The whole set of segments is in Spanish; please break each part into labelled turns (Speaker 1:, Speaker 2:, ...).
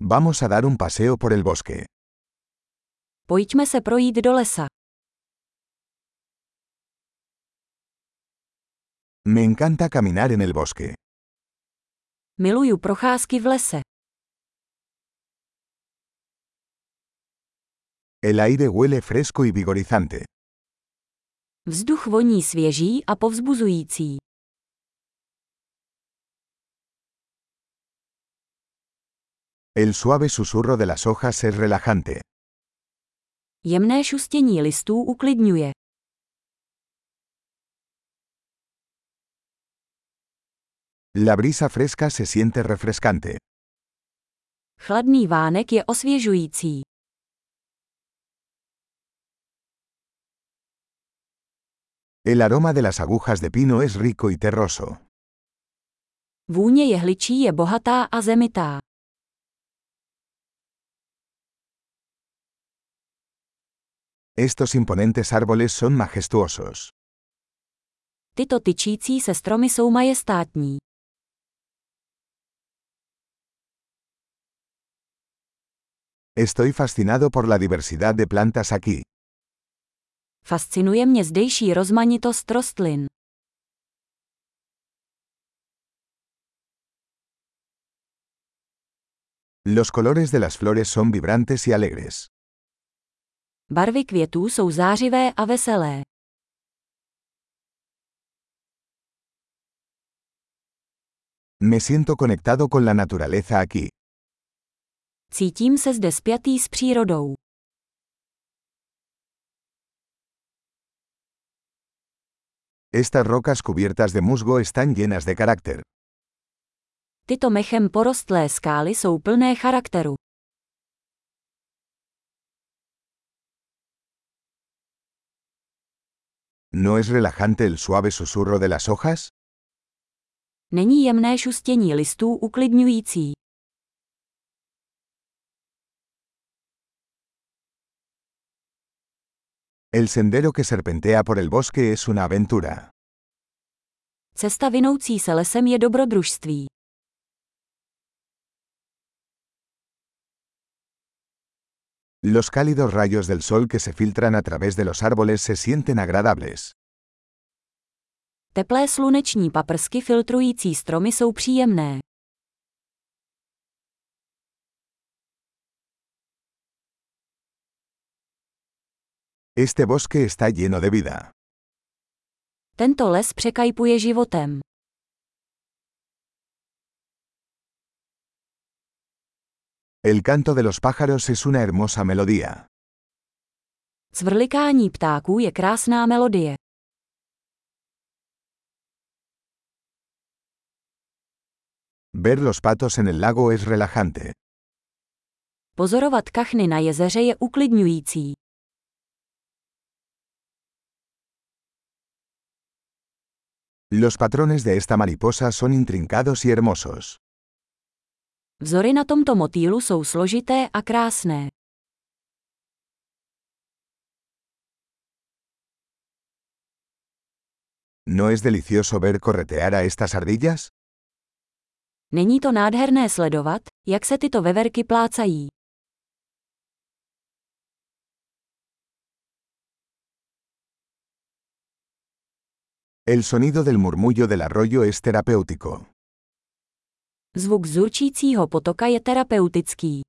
Speaker 1: Vamos a dar un paseo por el bosque.
Speaker 2: Pojďme se projít do lesa.
Speaker 1: Me encanta caminar en el bosque.
Speaker 2: Miluju procházky v lese.
Speaker 1: El aire huele fresco y vigorizante.
Speaker 2: Vzduch voní svěží a povzbuzující.
Speaker 1: El suave susurro de las hojas es relajante.
Speaker 2: Jemné šustění listů uklidňuje.
Speaker 1: La brisa fresca se siente refrescante.
Speaker 2: Chladný vánek je osvěžující.
Speaker 1: El aroma de las agujas de pino es rico y terroso.
Speaker 2: Vůně jehličí je bohatá a zemitá.
Speaker 1: Estos imponentes árboles son majestuosos.
Speaker 2: Tyto tyčící se stromy jsou majestátní.
Speaker 1: Estoy fascinado por la diversidad de plantas aquí.
Speaker 2: Fascinuje mě zdejší rozmanitost rostlin.
Speaker 1: Los colores de las flores son vibrantes y alegres.
Speaker 2: Barvy květů jsou zářivé a veselé.
Speaker 1: Me siento conectado con la naturaleza aquí.
Speaker 2: Cítím se zde spjatý s přírodou.
Speaker 1: Estas rocas cubiertas de musgo están llenas de carácter.
Speaker 2: Tyto mechem porostlé skály jsou plné charakteru.
Speaker 1: ¿No es relajante el suave susurro de las hojas?
Speaker 2: Není jemné šustění listů uklidňující.
Speaker 1: El sendero que serpentea por el bosque es una aventura.
Speaker 2: Cesta vinoucí se lesem je dobrodružství.
Speaker 1: Los cálidos rayos del sol que se filtran a través de los árboles se sienten agradables.
Speaker 2: Teplé sluneční paprsky filtrující stromy jsou příjemné.
Speaker 1: Este bosque está lleno de vida.
Speaker 2: Tento les překajpuje životem.
Speaker 1: El canto de los pájaros es una hermosa melodía.
Speaker 2: Cvrlikání ptáků je krásná melodie.
Speaker 1: Ver los patos en el lago es relajante.
Speaker 2: Pozorovat kachny na jezeře je uklidňující.
Speaker 1: Los patrones de esta mariposa son intrincados y hermosos.
Speaker 2: Vzory na tomto motýlu jsou složité a krásné.
Speaker 1: ¿No es delicioso ver corretear a estas ardillas?
Speaker 2: Není to nádherné sledovat, jak se tyto veverky plácají.
Speaker 1: El sonido del murmullo del arroyo es terapéutico.
Speaker 2: Zvuk zurčícího potoka je terapeutický.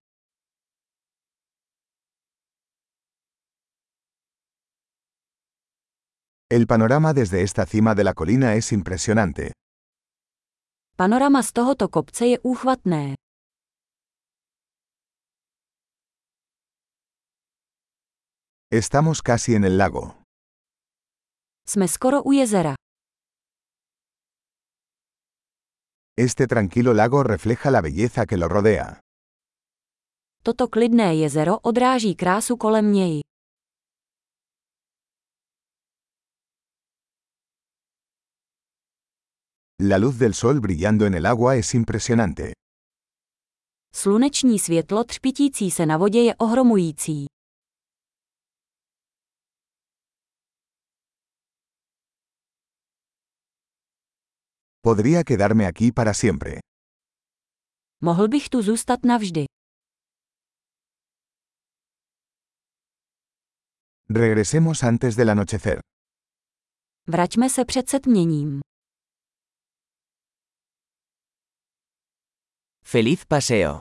Speaker 1: El panorama desde esta cima de la colina es impresionante.
Speaker 2: Panorama z tohoto kopce je úchvatné.
Speaker 1: Estamos casi en el lago.
Speaker 2: Jsme skoro u jezera.
Speaker 1: Este tranquilo lago refleja la belleza que lo rodea.
Speaker 2: Toto klidné jezero odráží krásu kolem něj.
Speaker 1: La luz del sol brillando en el agua es impresionante.
Speaker 2: Sluneční světlo třpitící se na vodě je ohromující.
Speaker 1: Podría quedarme aquí para siempre.
Speaker 2: Mohl bych tu zůstat navždy.
Speaker 1: Regresemos antes del anochecer.
Speaker 2: Vraťme se před setměním.
Speaker 3: Feliz paseo.